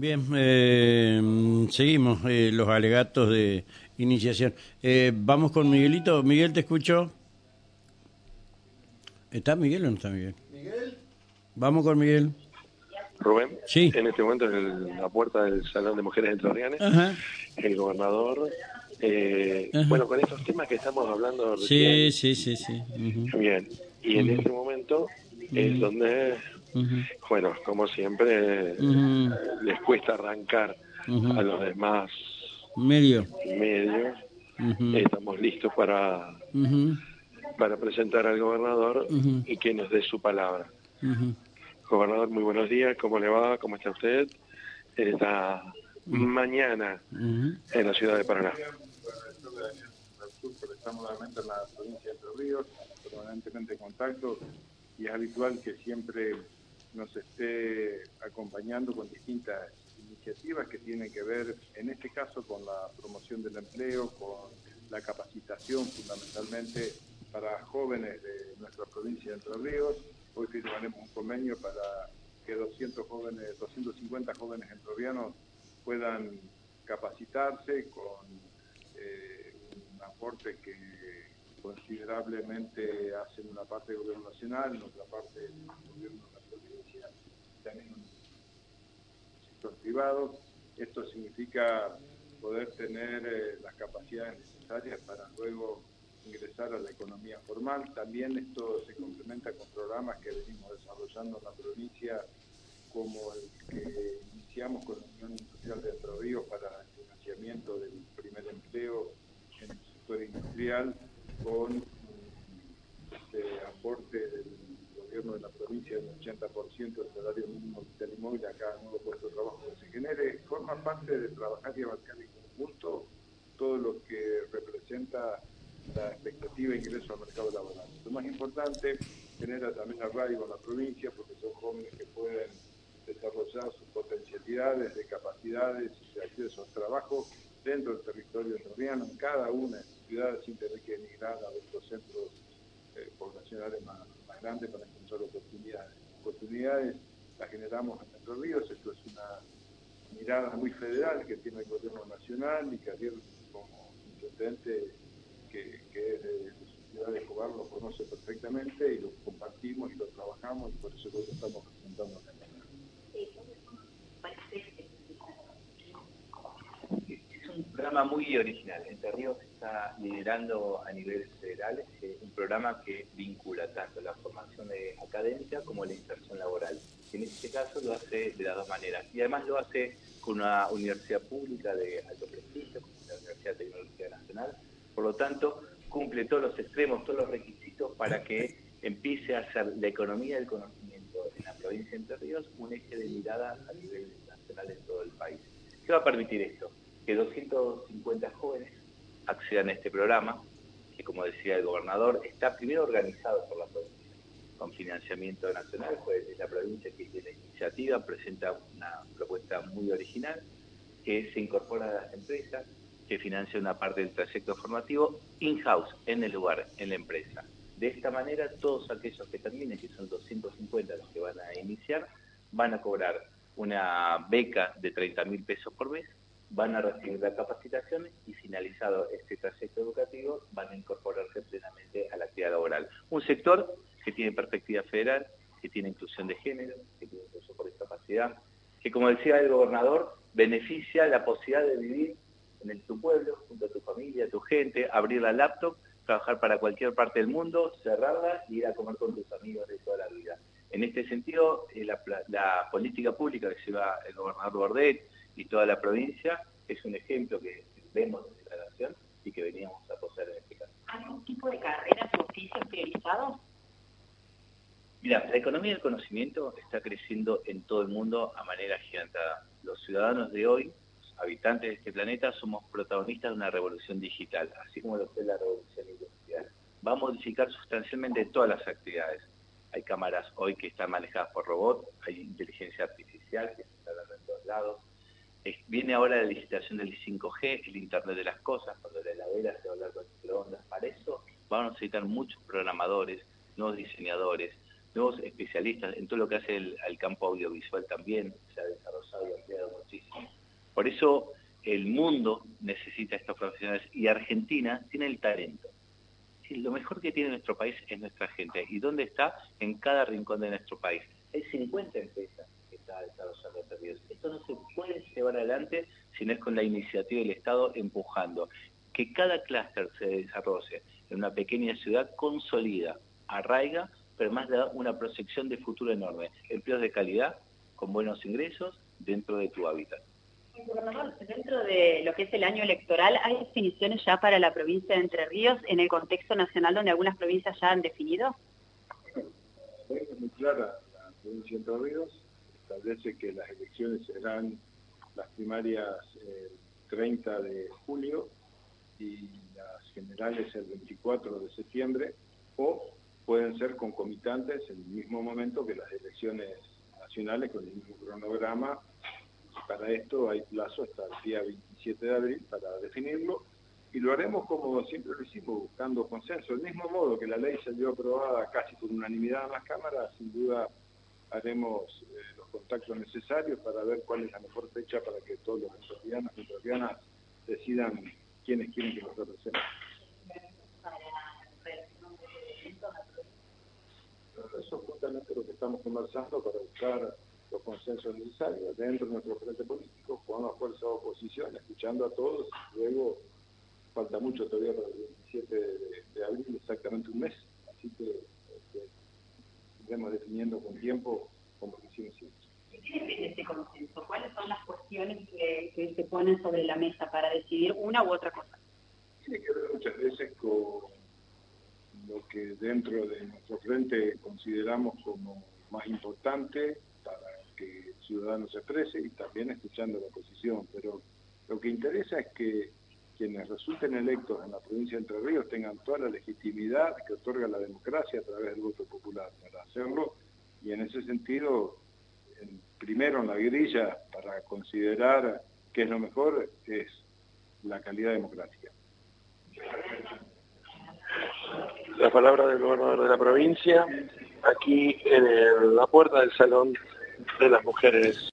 Bien, eh, seguimos eh, los alegatos de iniciación. Eh, vamos con Miguelito. Miguel, te escucho. ¿Está Miguel o no está Miguel? Miguel. Vamos con Miguel. Rubén, Sí. en este momento en la puerta del Salón de Mujeres Entrerrianas, Ajá. el gobernador, eh, bueno, con estos temas que estamos hablando Sí, recién, sí, sí, sí. Bien, y en Ujú. este momento es Ujú. Ujú, bueno, como siempre, ujú, les cuesta arrancar ujú. a los demás Medio. medios, Ujú, estamos listos para, para presentar al gobernador y que nos dé su palabra. Gobernador, muy buenos días, ¿cómo le va? ¿Cómo está usted? Esta mañana en la ciudad de Paraná. Estamos nuevamente en la provincia de Entre Ríos, permanentemente en contacto y es habitual que siempre nos esté acompañando con distintas iniciativas que tienen que ver, en este caso, con la promoción del empleo, con la capacitación fundamentalmente para jóvenes de nuestra provincia de Entre Ríos. Hoy firmaremos un convenio para que 200 jóvenes, 250 jóvenes entrerrianos puedan capacitarse con eh, un aporte que considerablemente hacen una parte del gobierno nacional, otra parte del gobierno provincia, también un sector privado. Esto significa poder tener eh, las capacidades necesarias para luego ingresar a la economía formal. También esto se complementa con programas que venimos desarrollando en la provincia, como el que iniciamos con la Unión Industrial de Entre para el financiamiento del primer empleo en el sector industrial, con este, aporte del gobierno de la provincia del 80% del salario mínimo vital y móvil a cada nuevo puesto de trabajo que se genere. Forma parte de trabajar y abarcar en conjunto todo lo que representa la expectativa de ingreso al mercado laboral. Lo más importante, genera también arraigo en la provincia porque son jóvenes que pueden desarrollar sus potencialidades de capacidades y de acceso al trabajo dentro del territorio entrerriano, en cada una de sus ciudades, sin tener que emigrar a otros centros eh, poblacionales más, más grandes para encontrar oportunidades. Oportunidades las generamos en Entre Ríos, esto es una mirada muy federal que tiene el gobierno nacional y que ayer como intendente que, que es de, de ciudad de lo conoce perfectamente y lo compartimos y lo trabajamos y por eso lo estamos presentando acá. Es un muy original. Entre Ríos está liderando a nivel federal eh, un programa que vincula tanto la formación de académica como la inserción laboral. En este caso lo hace de las dos maneras y además lo hace con una universidad pública de alto prestigio, como la Universidad Tecnológica Nacional. Por lo tanto, cumple todos los extremos, todos los requisitos para que empiece a ser la economía del conocimiento en la provincia de Entre Ríos un eje de mirada a nivel nacional en todo el país. ¿Qué va a permitir esto? Que 250 jóvenes accedan a este programa, que como decía el gobernador, está primero organizado por la provincia, con financiamiento nacional, pues es la provincia que tiene la iniciativa, presenta una propuesta muy original, que se incorpora a las empresas, que financia una parte del trayecto formativo in-house, en el lugar, en la empresa. De esta manera, todos aquellos que terminen, que son 250 los que van a iniciar, van a cobrar una beca de 30 mil pesos por mes, van a recibir la capacitación y finalizado este trayecto educativo van a incorporarse plenamente a la actividad laboral. Un sector que tiene perspectiva federal, que tiene inclusión de género, que tiene inclusión por discapacidad, que como decía el gobernador, beneficia la posibilidad de vivir en el, tu pueblo, junto a tu familia, a tu gente, abrir la laptop, trabajar para cualquier parte del mundo, cerrarla y ir a comer con tus amigos de toda la vida. En este sentido, eh, la, la, política pública que lleva el gobernador Bordet y toda la provincia es un ejemplo que vemos en declaración y que veníamos a posar en este caso. ¿Algún tipo de carreras o oficios priorizados? Mira, la economía del conocimiento está creciendo en todo el mundo a manera gigantada. Los ciudadanos de hoy, los habitantes de este planeta, somos protagonistas de una revolución digital, así como lo fue la revolución industrial. Va a modificar sustancialmente todas las actividades. Hay cámaras hoy que están manejadas por robots, hay inteligencia artificial que se está dando en todos lados. Viene ahora la licitación del 5G, el Internet de las Cosas, cuando la heladera se va a hablar con microondas. Para eso vamos a necesitar muchos programadores, nuevos diseñadores, nuevos especialistas en todo lo que hace el, el campo audiovisual también, se ha desarrollado y ampliado muchísimo Por eso el mundo necesita estos profesionales y Argentina tiene el talento. Lo mejor que tiene nuestro país es nuestra gente. ¿Y dónde está? En cada rincón de nuestro país. Hay 50 empresas que están desarrollando servicios. Esto no se puede llevar adelante si no es con la iniciativa del Estado empujando. Que cada clúster se desarrolle en una pequeña ciudad consolida, arraiga, pero más da una proyección de futuro enorme. Empleos de calidad, con buenos ingresos, dentro de tu hábitat. Dentro de lo que es el año electoral, ¿hay definiciones ya para la provincia de Entre Ríos en el contexto nacional donde algunas provincias ya han definido? Es muy clara la provincia de Entre Ríos, establece que las elecciones serán las primarias el 30 de julio y las generales el 24 de septiembre, o pueden ser concomitantes en el mismo momento que las elecciones nacionales con el mismo cronograma para esto hay plazo hasta el día 27 de abril para definirlo y lo haremos como siempre lo hicimos, buscando consenso. Del mismo modo que la ley salió aprobada casi por unanimidad en las cámaras, sin duda haremos eh, los contactos necesarios para ver cuál es la mejor fecha para que todos los entrerrianos y entrerrianas decidan quiénes quieren que los representen. Eso es justamente lo que estamos conversando para buscar los consensos necesarios dentro de nuestro frente político, con la fuerza de oposición, escuchando a todos. Luego, falta mucho todavía para el 27 de, abril, exactamente un mes. Así que iremos definiendo con tiempo hicimos siempre. ¿Qué depende de este consenso? ¿Cuáles son las cuestiones que, que se ponen sobre la mesa para decidir una u otra cosa? Tiene que ver muchas veces con lo que dentro de nuestro frente consideramos como más importante para que el ciudadano se exprese y también escuchando la oposición. Pero lo que interesa es que quienes resulten electos en la provincia de Entre Ríos tengan toda la legitimidad que otorga la democracia a través del voto popular para hacerlo y en ese sentido, primero en la grilla para considerar qué es lo mejor es la calidad democrática. La palabra del gobernador de la provincia, aquí en la puerta del salón de las mujeres